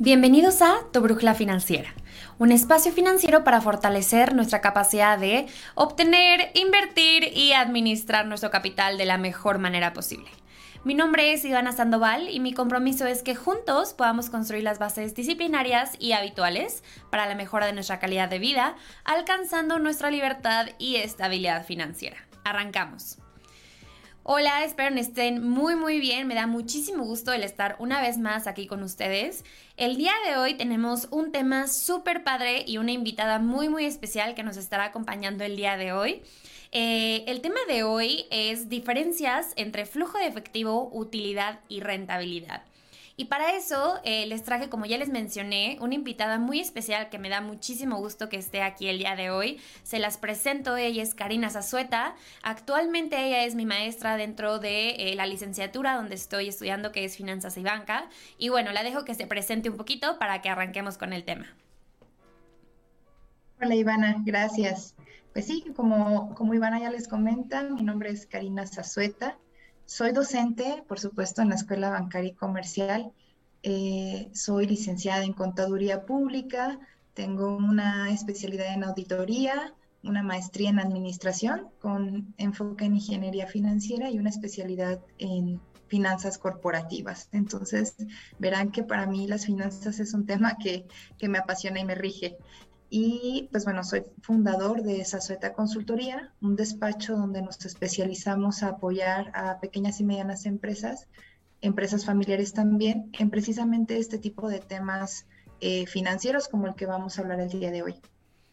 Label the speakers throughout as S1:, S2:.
S1: Bienvenidos a Tu Brújula Financiera, un espacio financiero para fortalecer nuestra capacidad de obtener, invertir y administrar nuestro capital de la mejor manera posible. Mi nombre es Ivana Sandoval y mi compromiso es que juntos podamos construir las bases disciplinarias y habituales para la mejora de nuestra calidad de vida, alcanzando nuestra libertad y estabilidad financiera. Arrancamos. Hola, espero que estén muy muy bien. Me da muchísimo gusto el estar una vez más aquí con ustedes. El día de hoy tenemos un tema súper padre y una invitada muy muy especial que nos estará acompañando el día de hoy. Eh, el tema de hoy es diferencias entre flujo de efectivo, utilidad y rentabilidad. Y para eso eh, les traje, como ya les mencioné, una invitada muy especial que me da muchísimo gusto que esté aquí el día de hoy. Se las presento, ella es Karina Zazueta. Actualmente ella es mi maestra dentro de eh, la licenciatura donde estoy estudiando, que es Finanzas y Banca. Y bueno, la dejo que se presente un poquito para que arranquemos con el tema.
S2: Hola Ivana, gracias. Pues sí, como, como Ivana ya les comenta, mi nombre es Karina Zazueta. Soy docente, por supuesto, en la Escuela Bancaria y Comercial. Eh, soy licenciada en Contaduría Pública. Tengo una especialidad en auditoría, una maestría en administración con enfoque en ingeniería financiera y una especialidad en finanzas corporativas. Entonces, verán que para mí las finanzas es un tema que, que me apasiona y me rige. Y pues bueno, soy fundador de Sazueta Consultoría, un despacho donde nos especializamos a apoyar a pequeñas y medianas empresas, empresas familiares también, en precisamente este tipo de temas eh, financieros como el que vamos a hablar el día de hoy.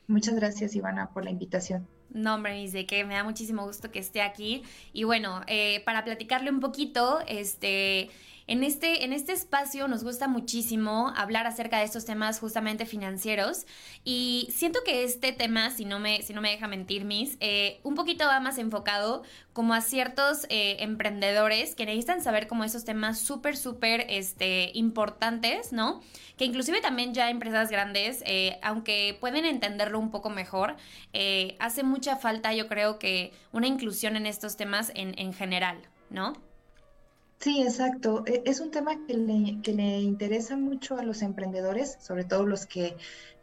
S2: Muchas gracias, Ivana, por la invitación.
S1: No, hombre, dice que me da muchísimo gusto que esté aquí. Y bueno, eh, para platicarle un poquito, este, en este, en este espacio nos gusta muchísimo hablar acerca de estos temas justamente financieros y siento que este tema, si no me, si no me deja mentir, Miss, eh, un poquito va más enfocado como a ciertos eh, emprendedores que necesitan saber como esos temas súper, súper este, importantes, ¿no? Que inclusive también ya empresas grandes, eh, aunque pueden entenderlo un poco mejor, hace mucha falta yo creo que una inclusión en estos temas en, en general, ¿no?
S2: Sí, exacto. E, es un tema que le, que le interesa mucho a los emprendedores, sobre todo los que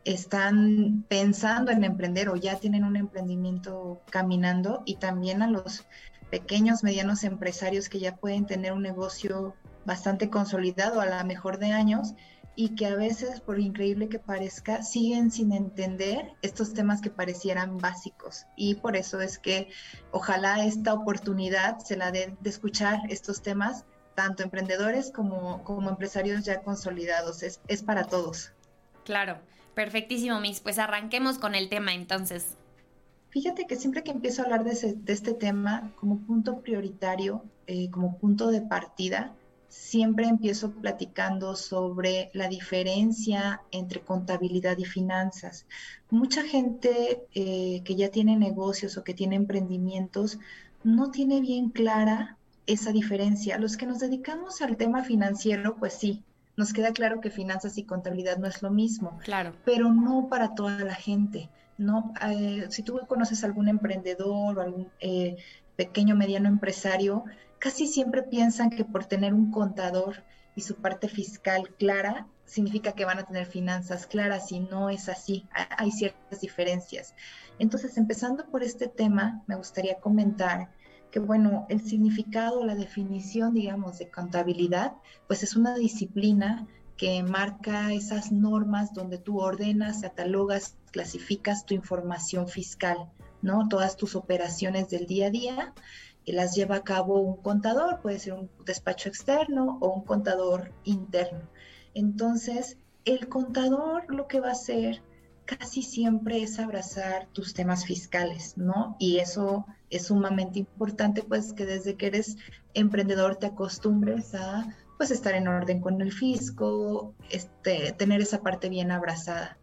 S2: están pensando en emprender o ya tienen un emprendimiento caminando y también a los pequeños, medianos empresarios que ya pueden tener un negocio bastante consolidado a la mejor de años y que a veces, por increíble que parezca, siguen sin entender estos temas que parecieran básicos. Y por eso es que ojalá esta oportunidad se la den de escuchar estos temas, tanto emprendedores como, como empresarios ya consolidados. Es, es para todos.
S1: Claro, perfectísimo, Miss. Pues arranquemos con el tema entonces.
S2: Fíjate que siempre que empiezo a hablar de, de este tema como punto prioritario, eh, como punto de partida, siempre empiezo platicando sobre la diferencia entre contabilidad y finanzas. Mucha gente eh, que ya tiene negocios o que tiene emprendimientos no tiene bien clara esa diferencia. Los que nos dedicamos al tema financiero, pues sí, nos queda claro que finanzas y contabilidad no es lo mismo.
S1: Claro.
S2: Pero no para toda la gente. No, eh, si tú conoces algún emprendedor o algún eh, pequeño mediano empresario, casi siempre piensan que por tener un contador y su parte fiscal clara, significa que van a tener finanzas claras y no es así, hay ciertas diferencias. Entonces, empezando por este tema, me gustaría comentar que, bueno, el significado, la definición, digamos, de contabilidad, pues es una disciplina que marca esas normas donde tú ordenas, catalogas, clasificas tu información fiscal, ¿no? Todas tus operaciones del día a día las lleva a cabo un contador, puede ser un despacho externo o un contador interno. Entonces, el contador lo que va a hacer casi siempre es abrazar tus temas fiscales, ¿no? Y eso es sumamente importante, pues que desde que eres emprendedor te acostumbres a pues estar en orden con el fisco, este, tener esa parte bien abrazada.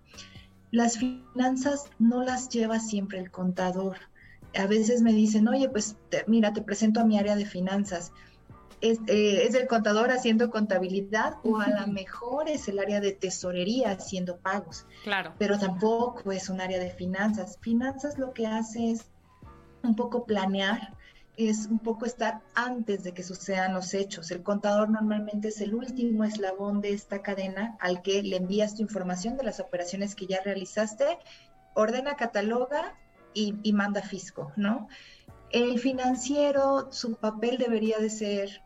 S2: Las finanzas no las lleva siempre el contador. A veces me dicen, oye, pues mira, te presento a mi área de finanzas. Es, eh, es, el contador haciendo contabilidad o a lo mejor es el área de tesorería haciendo pagos.
S1: Claro.
S2: Pero tampoco es un área de finanzas. Finanzas lo que hace es un poco planear, es un poco estar antes de que sucedan los hechos. El contador normalmente es el último eslabón de esta cadena al que le envías tu información de las operaciones que ya realizaste, ordena, cataloga y, y manda fisco, ¿no? El financiero, su papel debería de ser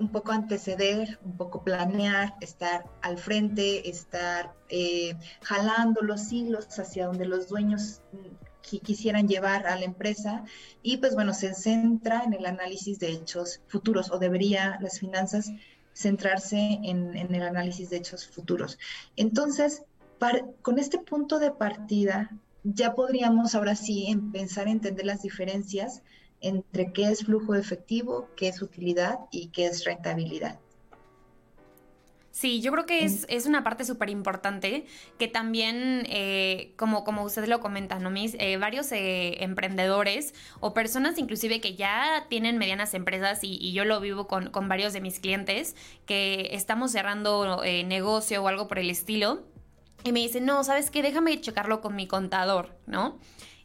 S2: un poco anteceder, un poco planear, estar al frente, estar eh, jalando los hilos hacia donde los dueños mm, quisieran llevar a la empresa y pues bueno, se centra en el análisis de hechos futuros o debería las finanzas centrarse en, el análisis de hechos futuros. Entonces, con este punto de partida, ya podríamos ahora sí empezar a entender las diferencias entre qué es flujo efectivo, qué es utilidad y qué es rentabilidad.
S1: Sí, yo creo que es, es una parte súper importante que también, eh, como, como usted lo comenta, ¿no? Mis, eh, varios eh, emprendedores o personas inclusive que ya tienen medianas empresas y, y yo lo vivo con, con, varios de mis clientes que estamos cerrando negocio o algo por el estilo y me dicen, no, ¿sabes qué? Déjame checarlo con mi contador, ¿no?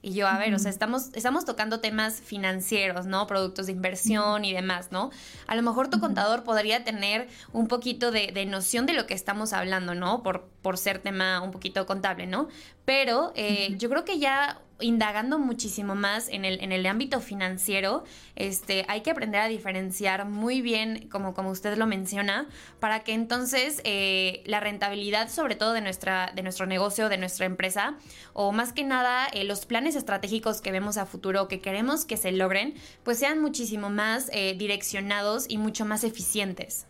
S1: Y yo, a ver, o sea, estamos, estamos tocando temas financieros, ¿no? Productos de inversión y demás, ¿no? A lo mejor tu contador podría tener un poquito de, de, noción de lo que estamos hablando, ¿no? Por, por ser tema un poquito contable, ¿no? Pero eh, yo creo que ya indagando muchísimo más en el, en el ámbito financiero, este, hay que aprender a diferenciar muy bien, como, como usted lo menciona, para que entonces eh, la rentabilidad, sobre todo de, nuestra, de nuestro negocio, de nuestra empresa, o más que nada eh, los planes estratégicos que vemos a futuro, que queremos que se logren, pues sean muchísimo más eh, direccionados y mucho más eficientes.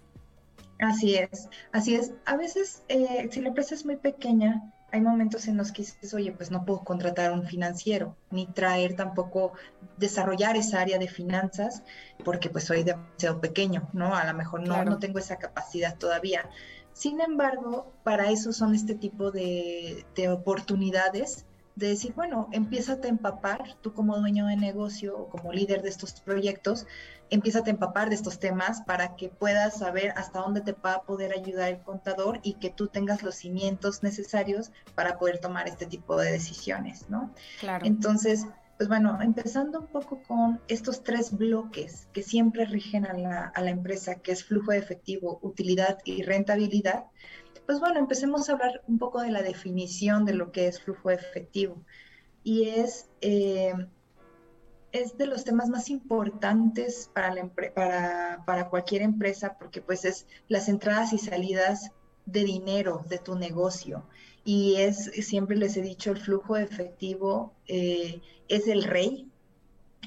S2: Así es, así es. A veces, si la empresa es muy pequeña, hay momentos en los que dices, oye, pues no puedo contratar a un financiero, ni traer tampoco, desarrollar esa área de finanzas, porque pues soy demasiado pequeño, ¿no? A lo mejor no, no tengo esa capacidad todavía. Sin embargo, para eso son este tipo de, de oportunidades de decir, bueno, empieza a empapar, tú como dueño de negocio o como líder de estos proyectos, empieza a empapar de estos temas para que puedas saber hasta dónde te va a poder ayudar el contador y que tú tengas los cimientos necesarios para poder tomar este tipo de decisiones, ¿no?
S1: Claro.
S2: Entonces, pues bueno, empezando un poco con estos tres bloques que siempre rigen a la, a la empresa, que es flujo de efectivo, utilidad y rentabilidad, pues bueno, empecemos a hablar un poco de la definición de lo que es flujo efectivo. Y es, eh, es de los temas más importantes para, la para, para cualquier empresa porque pues es las entradas y salidas de dinero de tu negocio. Y es, siempre les he dicho, el flujo efectivo eh, es el rey,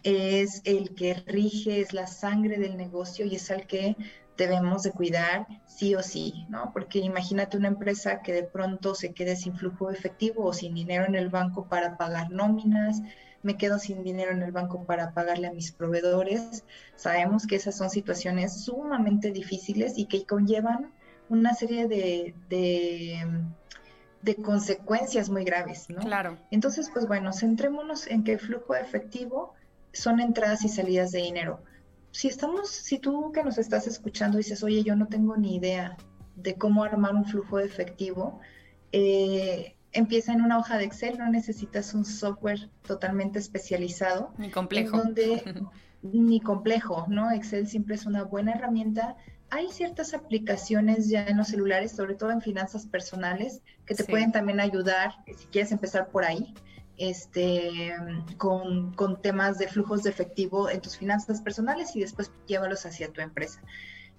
S2: es el que rige, es la sangre del negocio y es el que debemos de cuidar sí o sí, ¿no? Porque imagínate una empresa que de pronto se quede sin flujo efectivo o sin dinero en el banco para pagar nóminas, me quedo sin dinero en el banco para pagarle a mis proveedores. Sabemos que esas son situaciones sumamente difíciles y que conllevan una serie de, de, consecuencias muy graves, ¿no?
S1: Claro.
S2: Entonces, pues bueno, centrémonos en que el flujo efectivo son entradas y salidas de dinero si estamos, si tú que nos estás escuchando dices, oye, yo no tengo ni idea de cómo armar un flujo de efectivo, eh, empieza en una hoja de Excel, no necesitas un software totalmente especializado.
S1: Ni complejo.
S2: Donde, ni complejo, ¿no? Excel siempre es una buena herramienta. Hay ciertas aplicaciones ya en los celulares, sobre todo en finanzas personales, que te pueden también ayudar, si quieres empezar por ahí este, con, con, temas de flujos de efectivo en tus finanzas personales y después llévalos hacia tu empresa.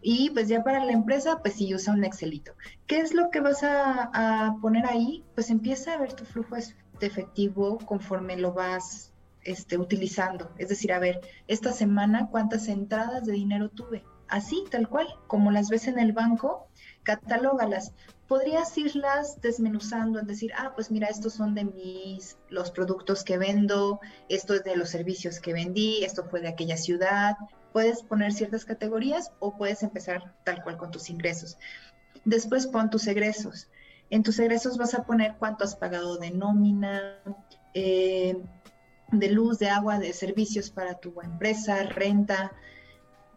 S2: Y pues ya para la empresa, pues si usa un Excelito. ¿Qué es lo que vas a, a, poner ahí? Pues empieza a ver tu flujo de efectivo conforme lo vas este, utilizando. Es decir, a ver, esta semana cuántas entradas de dinero tuve. Así, tal cual, como las ves en el banco, catalógalas. Podrías irlas desmenuzando, en decir, ah, pues mira, estos son de mis, los productos que vendo, esto es de los servicios que vendí, esto fue de aquella ciudad. Puedes poner ciertas categorías o puedes empezar tal cual con tus ingresos. Después pon tus egresos. En tus egresos vas a poner cuánto has pagado de nómina, eh, de luz, de agua, de servicios para tu empresa, renta.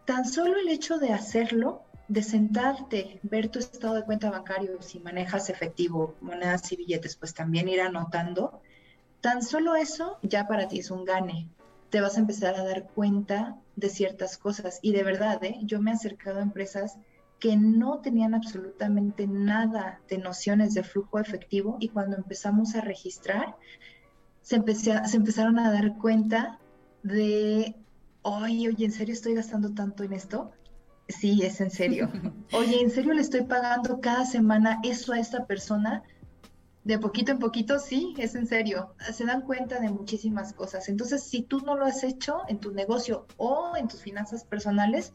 S2: Tan solo el hecho de hacerlo, de sentarte, ver tu estado de cuenta bancario, si manejas efectivo, monedas y billetes, pues también ir anotando. Tan solo eso ya para ti es un gane. Te vas a empezar a dar cuenta de ciertas cosas. Y de verdad, ¿eh? yo me he acercado a empresas que no tenían absolutamente nada de nociones de flujo efectivo y cuando empezamos a registrar, se, se empezaron a dar cuenta de, oye, oye, ¿en serio estoy gastando tanto en esto? Sí, es en serio. Oye, ¿en serio le estoy pagando cada semana eso a esta persona? De poquito en poquito, sí, es en serio. Se dan cuenta de muchísimas cosas. Entonces, si tú no lo has hecho en tu negocio o en tus finanzas personales,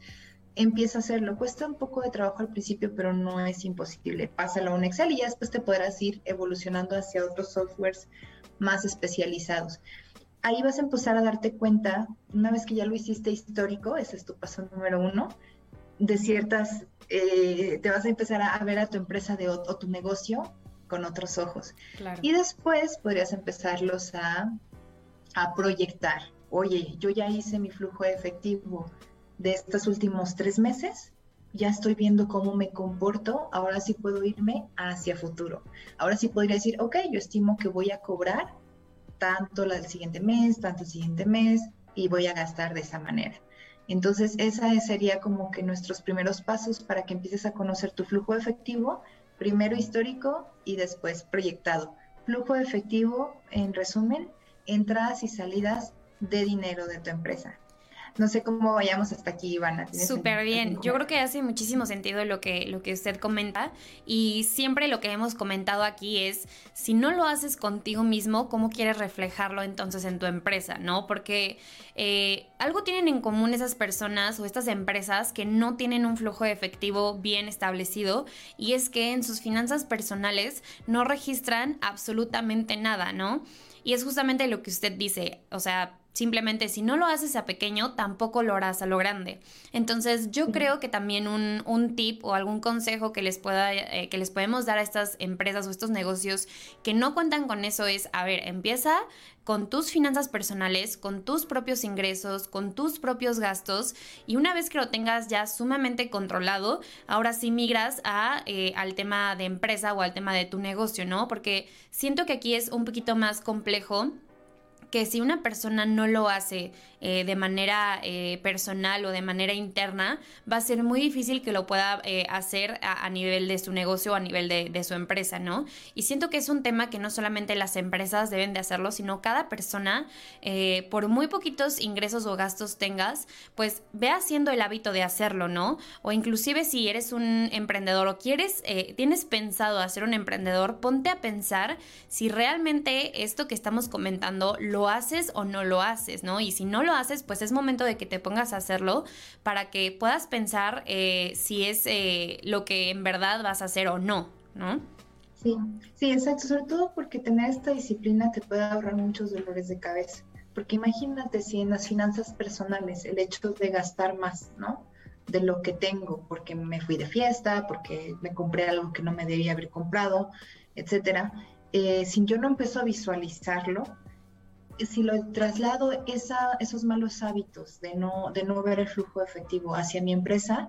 S2: empieza a hacerlo. Cuesta un poco de trabajo al principio, pero no es imposible. Pásalo a un Excel y ya después te podrás ir evolucionando hacia otros softwares más especializados. Ahí vas a empezar a darte cuenta, una vez que ya lo hiciste histórico, ese es tu paso número uno, de ciertas, eh, te vas a empezar a, ver a tu empresa de, o, tu negocio con otros ojos. Y después podrías empezarlos a, a proyectar. Oye, yo ya hice mi flujo efectivo, de estos últimos tres meses, ya estoy viendo cómo me comporto, ahora sí puedo irme hacia futuro. Ahora sí podría decir, ok, yo estimo que voy a cobrar tanto el siguiente mes, tanto el siguiente mes, y voy a gastar de esa manera. Entonces, esa sería como que nuestros primeros pasos para que empieces a conocer tu flujo efectivo, primero histórico y después proyectado. Flujo efectivo, en resumen, entradas y salidas de dinero de tu empresa. No sé cómo vayamos hasta aquí, Ivana.
S1: Súper bien. Yo creo que hace muchísimo sentido lo que, lo que usted comenta y siempre lo que hemos comentado aquí es, si no lo haces contigo mismo, ¿cómo quieres reflejarlo entonces en tu empresa? ¿No? Porque eh, algo tienen en común esas personas o estas empresas que no tienen un flujo de efectivo bien establecido y es que en sus finanzas personales no registran absolutamente nada, ¿no? Y es justamente lo que usted dice, o sea, Simplemente si no lo haces a pequeño, tampoco lo harás a lo grande. Entonces yo creo que también un, tip o algún consejo que les, pueda, eh, que les podemos dar a estas empresas o estos negocios que no cuentan con eso es, a ver, empieza con tus finanzas personales, con tus propios ingresos, con tus propios gastos y una vez que lo tengas ya sumamente controlado, ahora sí migras a, eh, al tema de empresa o al tema de tu negocio, ¿no? Porque siento que aquí es un poquito más complejo que si una persona no lo hace eh, de manera eh, personal o de manera interna, va a ser muy difícil que lo pueda eh, hacer a, nivel de su negocio o a nivel de, su empresa, ¿no? Y siento que es un tema que no solamente las empresas deben de hacerlo, sino cada persona, por muy poquitos ingresos o gastos tengas, pues ve haciendo el hábito de hacerlo, ¿no? O inclusive si eres un emprendedor o quieres, tienes pensado hacer un emprendedor, ponte a pensar si realmente esto que estamos comentando lo haces o no lo haces, ¿no? Y si no lo haces, pues es momento de que te pongas a hacerlo para que puedas pensar eh, si es eh, lo que en verdad vas a hacer o no, ¿no?
S2: Sí, sí, exacto, sobre todo porque tener esta disciplina te puede ahorrar muchos dolores de cabeza. Porque imagínate si en las finanzas personales el hecho de gastar más, ¿no? De lo que tengo, porque me fui de fiesta, porque me compré algo que no me debía haber comprado, etcétera. Eh, si yo no empiezo a visualizarlo, si lo traslado esa, esos malos hábitos de no, de no ver el flujo efectivo hacia mi empresa,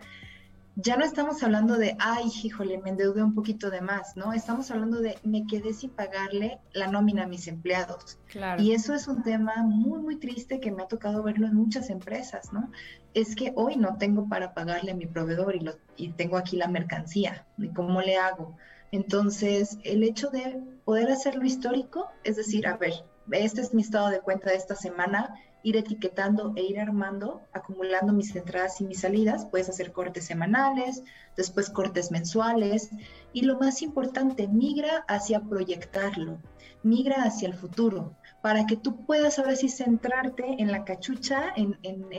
S2: ya no estamos hablando de, ay, híjole, me endeudé un poquito de más, ¿no? Estamos hablando de, me quedé sin pagarle la nómina a mis empleados. Claro. Y eso es un tema muy, muy triste que me ha tocado verlo en muchas empresas, ¿no? Es que hoy no tengo para pagarle a mi proveedor y, lo, y tengo aquí la mercancía, ¿y cómo le hago? Entonces, el hecho de poder hacerlo histórico, es decir, a ver, este es mi estado de cuenta de esta semana, ir etiquetando e ir armando, acumulando mis entradas y mis salidas. Puedes hacer cortes semanales, después cortes mensuales y lo más importante, migra hacia proyectarlo, migra hacia el futuro, para que tú puedas ahora sí centrarte en la cachucha, en,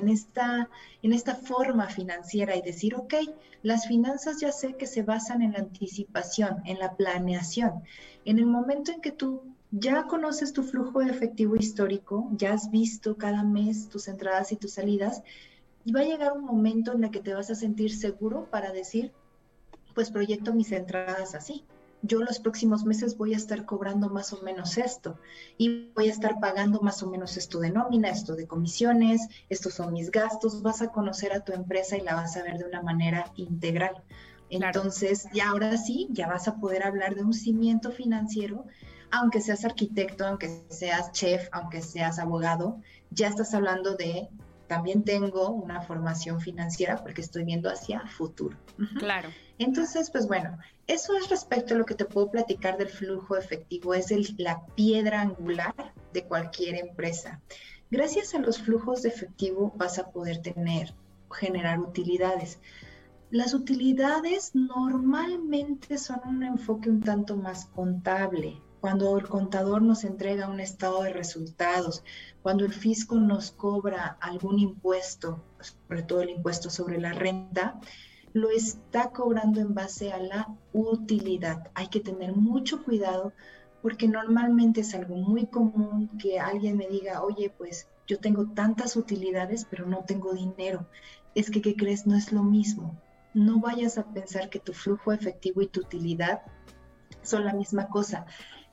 S2: esta, en esta forma financiera y decir, ok, las finanzas ya sé que se basan en la anticipación, en la planeación. En el momento en que tú ya conoces tu flujo de efectivo histórico, ya has visto cada mes tus entradas y tus salidas, y va a llegar un momento en el que te vas a sentir seguro para decir, pues proyecto mis entradas así. Yo los próximos meses voy a estar cobrando más o menos esto y voy a estar pagando más o menos esto de nómina, esto de comisiones, estos son mis gastos, vas a conocer a tu empresa y la vas a ver de una manera integral. Entonces, ya ahora sí, ya vas a poder hablar de un cimiento financiero, aunque seas arquitecto, aunque seas chef, aunque seas abogado, ya estás hablando de también tengo una formación financiera porque estoy viendo hacia futuro.
S1: Claro.
S2: Entonces, pues bueno, eso es respecto a lo que te puedo platicar del flujo efectivo, es la piedra angular de cualquier empresa. Gracias a los flujos de efectivo vas a poder tener, generar utilidades. Las utilidades normalmente son un enfoque un tanto más contable, cuando el contador nos entrega un estado de resultados, cuando el fisco nos cobra algún impuesto, sobre todo el impuesto sobre la renta, lo está cobrando en base a la utilidad. Hay que tener mucho cuidado porque normalmente es algo muy común que alguien me diga, oye, pues yo tengo tantas utilidades, pero no tengo dinero. Es que, ¿qué crees? No es lo mismo. No vayas a pensar que tu flujo efectivo y tu utilidad son la misma cosa.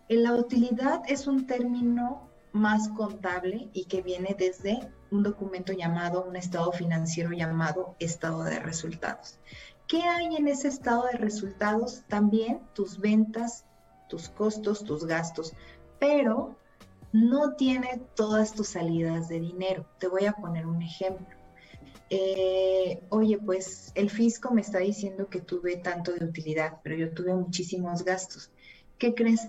S2: La utilidad es un término más contable y que viene desde un documento llamado, un estado financiero llamado estado de resultados. ¿Qué hay en ese estado de resultados? También tus ventas, tus costos, tus gastos, pero no tiene todas tus salidas de dinero. Te voy a poner un ejemplo. Eh, oye, pues el fisco me está diciendo que tuve tanto de utilidad, pero yo tuve muchísimos gastos. ¿Qué crees?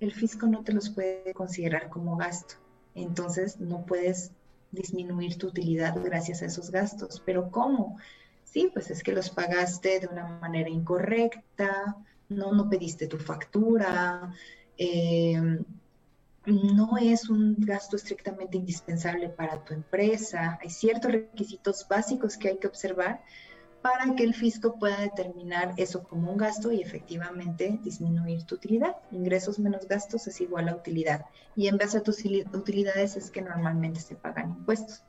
S2: El fisco no te los puede considerar como gasto. Entonces no puedes disminuir tu utilidad gracias a esos gastos. Pero ¿cómo? Sí, pues es que los pagaste de una manera incorrecta, no, no pediste tu factura, em, no es un gasto estrictamente indispensable para tu empresa. Hay ciertos requisitos básicos que hay que observar para que el fisco pueda determinar eso como un gasto y efectivamente disminuir tu utilidad. Ingresos menos gastos es igual a utilidad. Y en base a tus utilidades es que normalmente se pagan impuestos.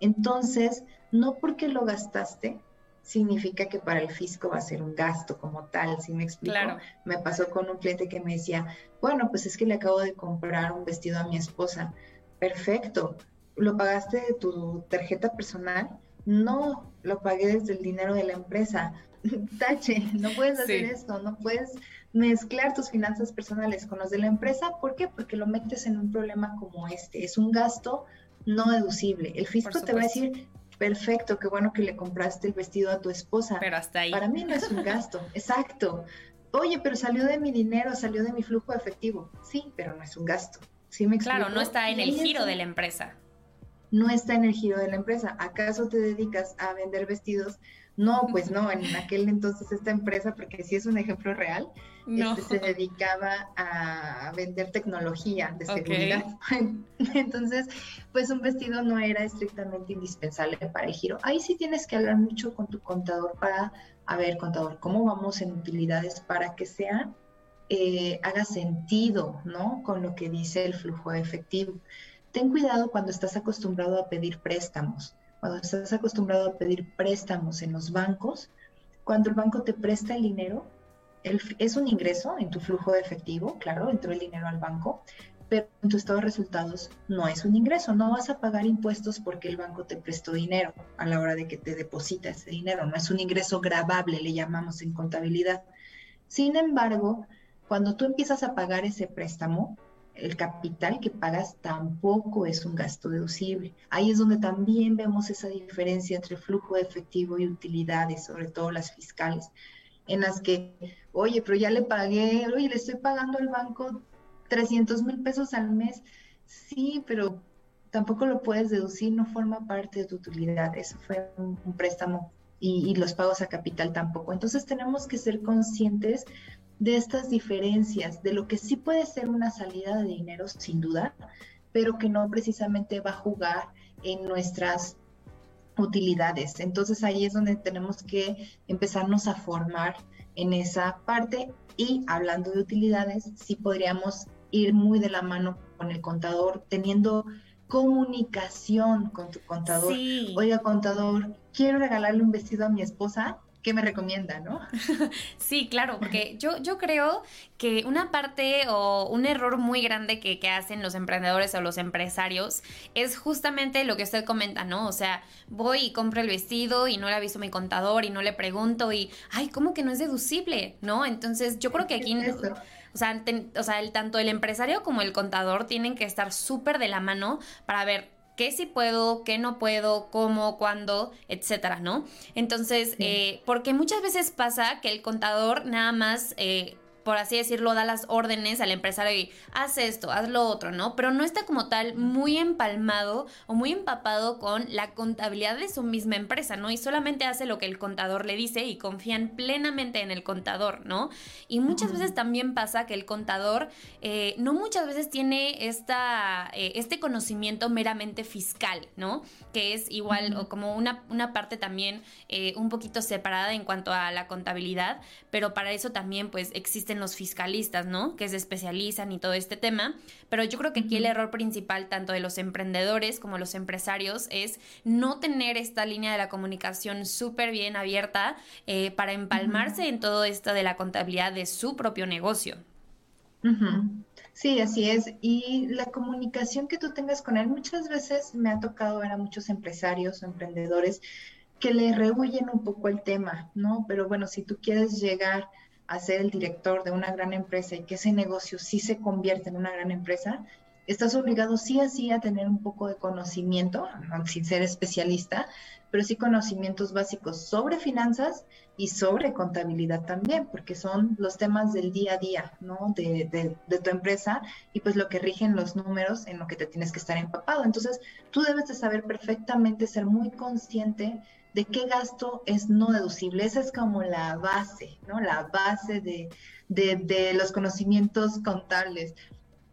S2: Entonces, no porque lo gastaste significa que para el fisco va a ser un gasto como tal, si me explico? Me pasó con un cliente que me decía, bueno, pues es que le acabo de comprar un vestido a mi esposa. Perfecto, ¿lo pagaste de tu tarjeta personal? No, lo pagué desde el dinero de la empresa. Tache, no puedes hacer esto, no puedes mezclar tus finanzas personales con los de la empresa. ¿Por qué? Porque lo metes en un problema como este. Es un gasto no deducible. El fisco te va a decir, perfecto, qué bueno que le compraste el vestido a tu esposa.
S1: Pero hasta ahí.
S2: Para mí no es un gasto, exacto. Oye, pero salió de mi dinero, salió de mi flujo efectivo. Sí, pero no es un gasto. ¿Sí me
S1: Claro, no está en el giro de la empresa.
S2: No está en el giro de la empresa. ¿Acaso te dedicas a vender vestidos? No, pues no, en aquel entonces esta empresa, porque sí es un ejemplo real, este, se dedicaba a vender tecnología de seguridad. Entonces, pues un vestido no era estrictamente indispensable para el giro. Ahí sí tienes que hablar mucho con tu contador para, a ver, contador, ¿cómo vamos en utilidades para que sea, eh, haga sentido, ¿no? Con lo que dice el flujo de efectivo. Ten cuidado cuando estás acostumbrado a pedir préstamos. Cuando estás acostumbrado a pedir préstamos en los bancos, cuando el banco te presta el dinero, es un ingreso en tu flujo de efectivo, claro, entró el dinero al banco, pero en tu estado de resultados no es un ingreso, no vas a pagar impuestos porque el banco te prestó dinero a la hora de que te deposita ese dinero, no es un ingreso grabable, le llamamos en contabilidad. Sin embargo, cuando tú empiezas a pagar ese préstamo, el capital que pagas tampoco es un gasto deducible. Ahí es donde también vemos esa diferencia entre flujo de efectivo y utilidades, sobre todo las fiscales, en las que, oye, pero ya le pagué, oye, le estoy pagando al banco 300 mil pesos al mes. Sí, pero tampoco lo puedes deducir, no forma parte de tu utilidad. Eso fue un, préstamo y, y los pagos a capital tampoco. Entonces tenemos que ser conscientes de estas diferencias, de lo que sí puede ser una salida de dinero sin duda, pero que no precisamente va a jugar en nuestras utilidades. Entonces ahí es donde tenemos que empezarnos a formar en esa parte y hablando de utilidades, sí podríamos ir muy de la mano con el contador, teniendo comunicación con tu contador. Oiga, contador, quiero regalarle un vestido a mi esposa ¿qué me recomienda, no?
S1: sí, claro, porque yo, yo creo que una parte o un error muy grande que, que, hacen los emprendedores o los empresarios es justamente lo que usted comenta, ¿no? O sea, voy y compro el vestido y no le aviso a mi contador y no le pregunto y, ay, ¿cómo que no es deducible? ¿No? Entonces, yo creo que aquí... O sea, o sea el, tanto el empresario como el contador tienen que estar súper de la mano para ver qué sí puedo, qué no puedo, cómo, cuándo, etcétera, ¿no? Entonces, eh, porque muchas veces pasa que el contador nada más eh, por así decirlo, da las órdenes al empresario y haz esto, haz lo otro, ¿no? Pero no está como tal muy empalmado o muy empapado con la contabilidad de su misma empresa, ¿no? Y solamente hace lo que el contador le dice y confían plenamente en el contador, ¿no? Y muchas veces también pasa que el contador eh, no muchas veces tiene esta, eh, este conocimiento meramente fiscal, ¿no? Que es igual o como una, una parte también eh, un poquito separada en cuanto a la contabilidad, pero para eso también pues existen los fiscalistas, ¿no? Que se especializan y todo este tema. Pero yo creo que aquí el error principal, tanto de los emprendedores como los empresarios, es no tener esta línea de la comunicación súper bien abierta eh, para empalmarse en todo esto de la contabilidad de su propio negocio.
S2: Sí, así es. Y la comunicación que tú tengas con él, muchas veces me ha tocado ver a muchos empresarios o emprendedores que le rehuyen un poco el tema, ¿no? Pero bueno, si tú quieres llegar a ser el director de una gran empresa y que ese negocio sí se convierte en una gran empresa, estás obligado sí así a tener un poco de conocimiento, sin ser especialista, pero sí conocimientos básicos sobre finanzas y sobre contabilidad también, porque son los temas del día a día, ¿no? De, de, tu empresa y pues lo que rigen los números en lo que te tienes que estar empapado. Entonces, tú debes de saber perfectamente, ser muy consciente de qué gasto es no deducible. Esa es como la base, ¿no? La base de, de, los conocimientos contables.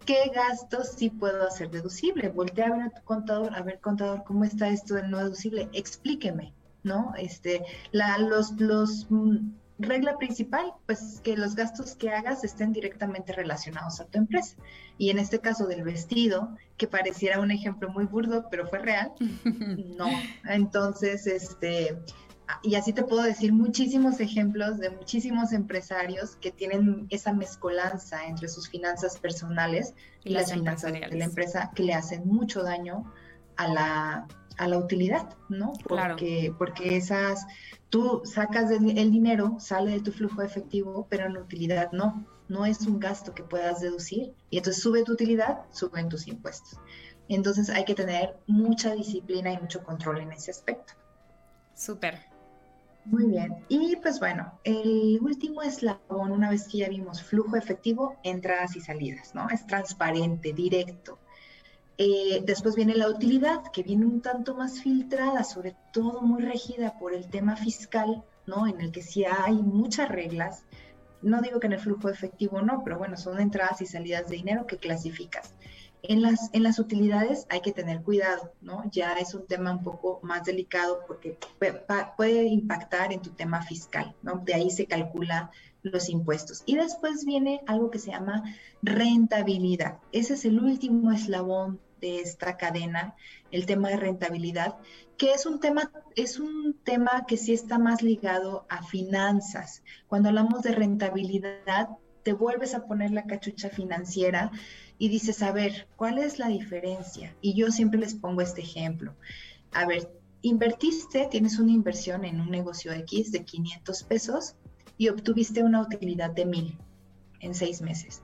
S2: ¿Qué gastos sí puedo hacer deducible? Voltea a ver a tu contador, a ver, contador, ¿cómo está esto del no deducible? Explíqueme, ¿no? Este, la, los, los mm, regla principal, pues que los gastos que hagas estén directamente relacionados a tu empresa. Y en este caso del vestido, que pareciera un ejemplo muy burdo, pero fue real, no. Entonces, este, y así te puedo decir muchísimos ejemplos de muchísimos empresarios que tienen esa mezcolanza entre sus finanzas personales y, las finanzas de la empresa que le hacen mucho daño a la, a la utilidad, ¿no? Porque, porque esas, tú sacas el, dinero, sale de tu flujo efectivo, pero en utilidad no, no es un gasto que puedas deducir y entonces sube tu utilidad, suben tus impuestos. Entonces hay que tener mucha disciplina y mucho control en ese aspecto.
S1: Súper.
S2: Muy bien. Y pues bueno, el último eslabón, una vez que ya vimos flujo efectivo, entradas y salidas, ¿no? Es transparente, directo Eh, después viene la utilidad, que viene un tanto más filtrada, sobre todo muy regida por el tema fiscal, ¿no? En el que sí hay muchas reglas. No digo que en el flujo efectivo no, pero bueno, son entradas y salidas de dinero que clasificas. En las, en las utilidades hay que tener cuidado, ¿no? Ya es un tema un poco más delicado porque puede impactar en tu tema fiscal, ¿no? De ahí se calcula los impuestos. Y después viene algo que se llama rentabilidad. Ese es el último eslabón de esta cadena, el tema de rentabilidad, que es un tema, es un tema que sí está más ligado a finanzas. Cuando hablamos de rentabilidad, te vuelves a poner la cachucha financiera y dices, a ver, ¿cuál es la diferencia? Y yo siempre les pongo este ejemplo. A ver, invertiste, tienes una inversión en un negocio X de 500 pesos y obtuviste una utilidad de 1000 en seis meses.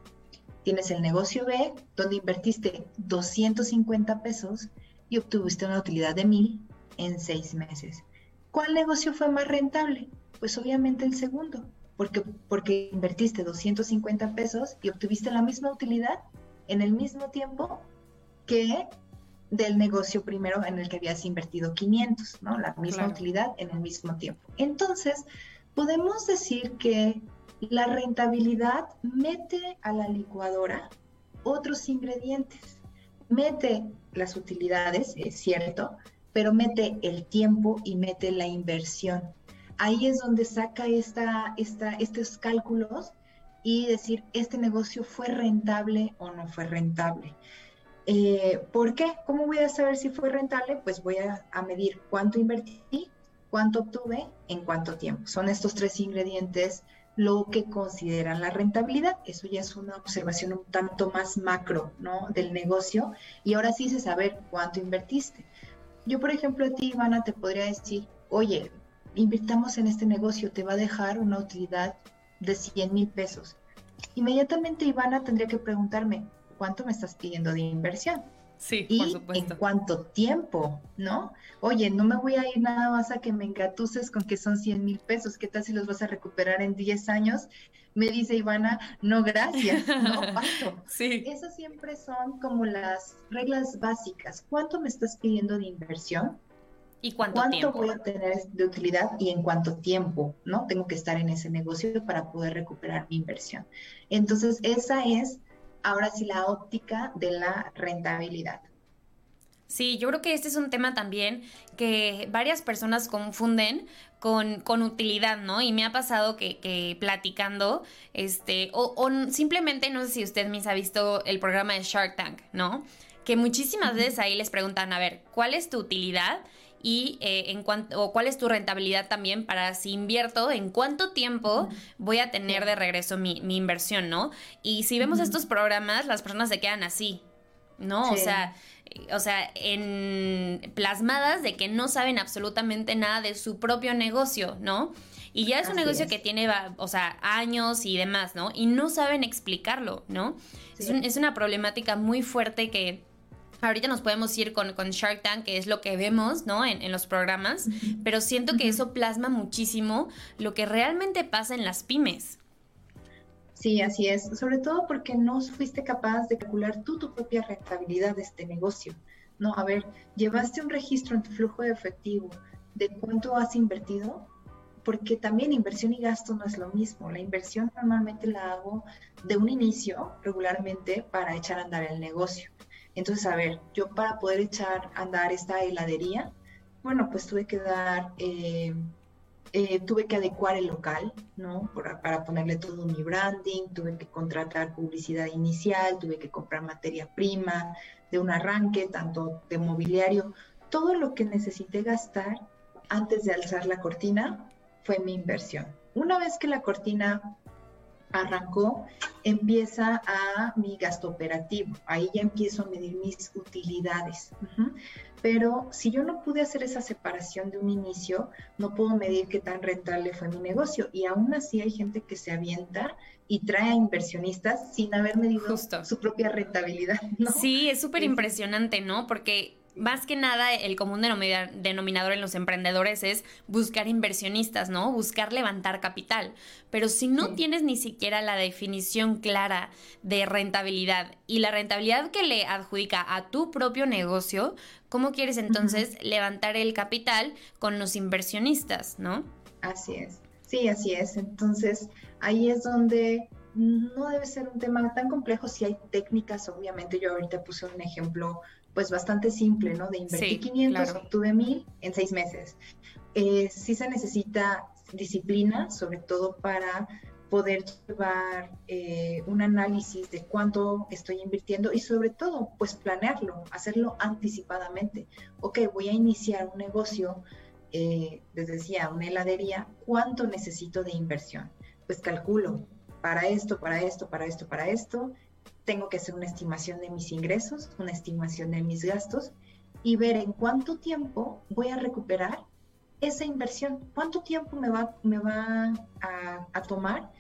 S2: Tienes el negocio B, donde invertiste 250 pesos y obtuviste una utilidad de 1000 en seis meses. ¿Cuál negocio fue más rentable? Pues obviamente el segundo, porque, porque invertiste 250 pesos y obtuviste la misma utilidad en el mismo tiempo que del negocio primero en el que habías invertido 500, ¿no? La misma utilidad en el mismo tiempo. Entonces, podemos decir que la rentabilidad mete a la licuadora otros ingredientes. Mete las utilidades, es cierto, pero mete el tiempo y mete la inversión. Ahí es donde saca esta, esta, estos cálculos y decir, este negocio fue rentable o no fue rentable. Eh, ¿Por qué? ¿Cómo voy a saber si fue rentable? Pues voy a, medir cuánto invertí, cuánto obtuve, en cuánto tiempo. Son estos tres ingredientes lo que consideran la rentabilidad. Eso ya es una observación un tanto más macro, ¿no? Del negocio. Y ahora sí se saber cuánto invertiste. Yo, por ejemplo, a ti, Ivana, te podría decir, oye, invirtamos en este negocio, te va a dejar una utilidad de 100 mil pesos. Inmediatamente Ivana tendría que preguntarme, ¿cuánto me estás pidiendo de inversión?
S1: Sí,
S2: y
S1: por supuesto.
S2: en cuánto tiempo, ¿no? Oye, no me voy a ir nada más a que me engatuses con que son 100 mil pesos. ¿Qué tal si los vas a recuperar en 10 años? Me dice Ivana, no, gracias, no paso.
S1: Sí.
S2: Esas siempre son como las reglas básicas. ¿Cuánto me estás pidiendo de inversión?
S1: ¿Y cuánto,
S2: ¿Cuánto
S1: tiempo?
S2: voy a tener de utilidad y en cuánto tiempo, no? Tengo que estar en ese negocio para poder recuperar mi inversión. Entonces, esa es ahora sí la óptica de la rentabilidad.
S1: Sí, yo creo que este es un tema también que varias personas confunden con, con utilidad, ¿no? Y me ha pasado que, que platicando, este, o, o simplemente, no sé si usted misma ha visto el programa de Shark Tank, ¿no? Que muchísimas veces ahí les preguntan, a ver, ¿cuál es tu utilidad? y eh, en cuanto o cuál es tu rentabilidad también para si invierto, en cuánto tiempo voy a tener de regreso mi, mi inversión, ¿no? Y si vemos estos programas, las personas se quedan así, ¿no? O sea, eh, o sea, en plasmadas de que no saben absolutamente nada de su propio negocio, ¿no? Y ya es un
S2: Así
S1: negocio
S2: es.
S1: que tiene, o sea, años y demás, ¿no? Y no saben explicarlo, ¿no? Es, un- es una problemática muy fuerte que ahorita nos podemos ir con, con Shark Tank, que es lo que vemos, ¿no? En, en los programas, pero siento que eso plasma muchísimo lo que realmente pasa en las pymes.
S2: Sí, así es. Sobre todo porque no fuiste capaz de calcular tú tu propia rentabilidad de este negocio. No, a ver, llevaste un registro en tu flujo de efectivo de cuánto has invertido, porque también inversión y gasto no es lo mismo. La inversión normalmente la hago de un inicio regularmente para echar a andar el negocio. Entonces, a ver, yo para poder echar a andar esta heladería, bueno, pues tuve que dar eh, eh, tuve que adecuar el local, ¿no? Para, para ponerle todo mi branding, tuve que contratar publicidad inicial, tuve que comprar materia prima de un arranque, tanto de mobiliario, todo lo que necesité gastar antes de alzar la cortina fue mi inversión. Una vez que la cortina arrancó, empieza a mi gasto operativo. Ahí ya empiezo a medir mis utilidades. Pero si yo no pude hacer esa separación de un inicio, no puedo medir qué tan rentable fue mi negocio. Y aún así hay gente que se avienta y trae a inversionistas sin haber medido
S1: Justo.
S2: su propia rentabilidad. ¿no?
S1: Sí, es súper
S2: Sí.
S1: impresionante, ¿no? Porque más que nada el común denominador en los emprendedores es buscar inversionistas, ¿no? Buscar levantar capital. Pero si no tienes ni siquiera la definición clara de rentabilidad y la rentabilidad que le adjudica a tu propio negocio, ¿cómo quieres entonces levantar el capital con los inversionistas, ¿no?
S2: Así es. Sí, así es. Entonces, ahí es donde no debe ser un tema tan complejo si hay técnicas, obviamente yo ahorita puse un ejemplo pues bastante simple, ¿no? De invertir 500, obtuve 1000 en seis meses. Eh, sí se necesita disciplina, sobre todo para poder llevar eh, un análisis de cuánto estoy invirtiendo y sobre todo, pues planearlo, hacerlo anticipadamente. Ok, voy a iniciar un negocio, eh, les decía, una heladería, ¿cuánto necesito de inversión? Pues calculo, para esto, para esto, para esto, para esto, tengo que hacer una estimación de mis ingresos, una estimación de mis gastos y ver en cuánto tiempo voy a recuperar esa inversión, cuánto tiempo me va, me va a, tomar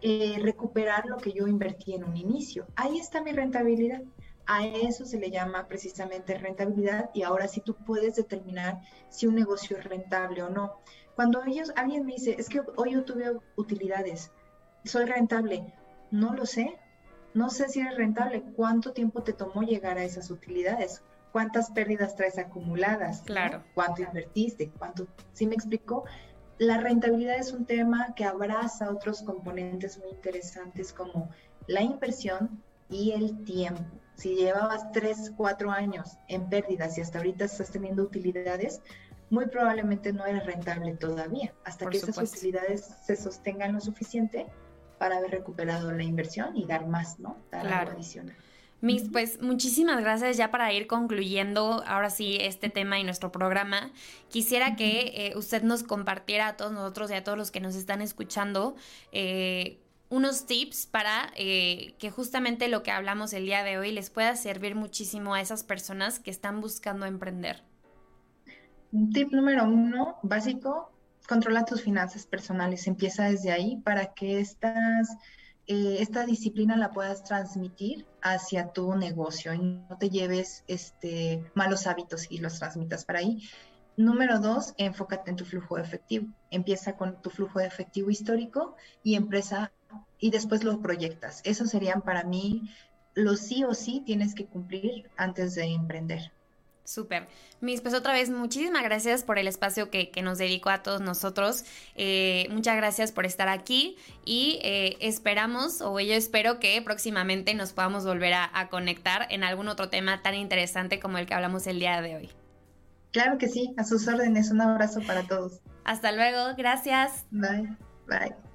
S2: eh, recuperar lo que yo invertí en un inicio. Ahí está mi rentabilidad. A eso se le llama precisamente rentabilidad y ahora sí tú puedes determinar si un negocio es rentable o no. Cuando ellos, alguien me dice, es que hoy yo tuve utilidades, soy rentable. No lo sé. No sé si eres rentable. ¿Cuánto tiempo te tomó llegar a esas utilidades? ¿Cuántas pérdidas traes acumuladas?
S1: Claro.
S2: ¿Cuánto invertiste? ¿Cuánto? ¿Sí me explico? La rentabilidad es un tema que abraza otros componentes muy interesantes como la inversión y el tiempo. Si llevabas tres, cuatro años en pérdidas y hasta ahorita estás teniendo utilidades, muy probablemente no eres rentable todavía. Hasta que esas utilidades se sostengan lo suficiente, para haber recuperado la inversión y dar más, ¿no? Dar
S1: claro. algo adicional. Mis, pues muchísimas gracias ya para ir concluyendo ahora sí este tema y nuestro programa. Quisiera que eh, usted nos compartiera a todos nosotros y a todos los que nos están escuchando eh, unos tips para eh, que justamente lo que hablamos el día de hoy les pueda servir muchísimo a esas personas que están buscando emprender.
S2: Tip número uno, básico, controla tus finanzas personales, empieza desde ahí para que estas, eh, esta disciplina la puedas transmitir hacia tu negocio y no te lleves este, malos hábitos y los transmitas para ahí. Número dos, enfócate en tu flujo de efectivo. Empieza con tu flujo de efectivo histórico y empresa y después lo proyectas. Esos serían para mí los sí o sí tienes que cumplir antes de emprender.
S1: Súper. Mis, pues otra vez, muchísimas gracias por el espacio que, nos dedicó a todos nosotros. Eh, muchas gracias por estar aquí y eh, esperamos, o yo espero que próximamente nos podamos volver a, conectar en algún otro tema tan interesante como el que hablamos el día de hoy.
S2: Claro que sí, a sus órdenes. Un abrazo para todos.
S1: Hasta luego, gracias.
S2: Bye. Bye.